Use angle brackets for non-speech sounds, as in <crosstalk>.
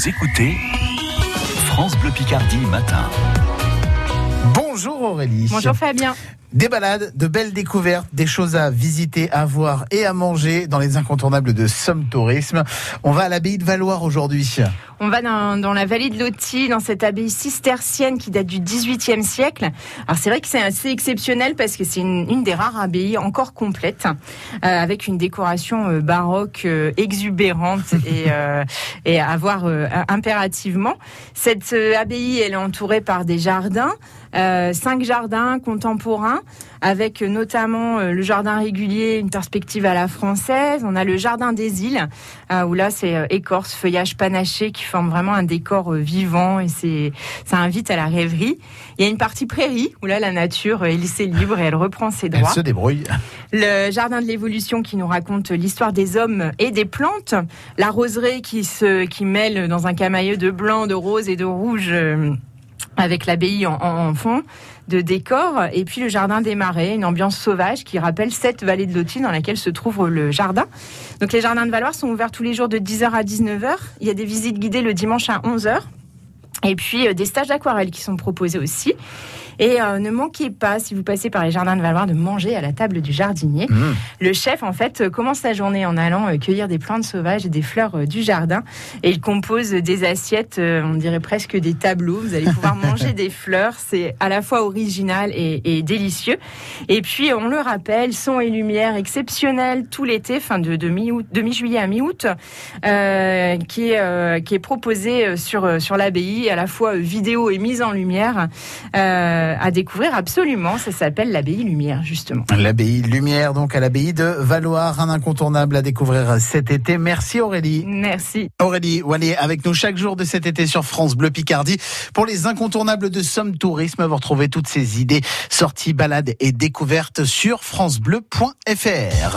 Vous écoutez France Bleu Picardie matin. Bonjour Aurélie. Bonjour Fabien. Des balades, de belles découvertes, des choses à visiter, à voir et à manger dans les incontournables de Somme Tourisme. On va à l'abbaye de Valoir aujourd'hui. On va dans, la vallée de Loti, dans cette abbaye cistercienne qui date du XVIIIe siècle. Alors c'est vrai que c'est assez exceptionnel parce que c'est une, des rares abbayes encore complètes, euh, avec une décoration euh, baroque euh, exubérante <laughs> et, et à voir impérativement. Cette abbaye, elle est entourée par des jardins, cinq jardins contemporains avec notamment euh, le jardin régulier, une perspective à la française. On a le jardin des îles, euh, où là c'est euh, écorce, feuillage panaché qui forme vraiment un décor vivant et c'est ça invite à la rêverie. Il y a une partie prairie, où là la nature est laissée libre et elle reprend ses droits. Elle se débrouille. Le jardin de l'évolution qui nous raconte l'histoire des hommes et des plantes. La roseraie qui se qui mêle dans un camailleux de blanc, de rose et de rouge avec l'abbaye en, fond de décor, et puis le jardin des marais, une ambiance sauvage qui rappelle cette vallée de Lotine dans laquelle se trouve le jardin. Donc les jardins de Valoir sont ouverts tous les jours de 10h à 19h. Il y a des visites guidées le dimanche à 11h. Et puis euh, des stages d'aquarelle qui sont proposés aussi. Et euh, ne manquez pas, si vous passez par les jardins de Valois, de manger à la table du jardinier. Mmh. Le chef, en fait, euh, commence sa journée en allant cueillir des plantes sauvages et des fleurs du jardin. Et il compose des assiettes, on dirait presque des tableaux. Vous allez pouvoir <laughs> manger des fleurs. C'est à la fois original et, délicieux. Et puis, on le rappelle, son et lumière exceptionnels tout l'été, fin de, de mi-juillet à mi-août, qui, est, qui est proposé sur, sur l'abbaye à la fois vidéo et mise en lumière euh, à découvrir absolument. Ça s'appelle l'abbaye Lumière, justement. L'abbaye Lumière, donc à l'abbaye de Valoir, un incontournable à découvrir cet été. Merci Aurélie. Merci. Aurélie Wallet avec nous chaque jour de cet été sur France Bleu Picardie. Pour les incontournables de Somme Tourisme, vous retrouvez toutes ces idées, sorties, balades et découvertes sur francebleu.fr.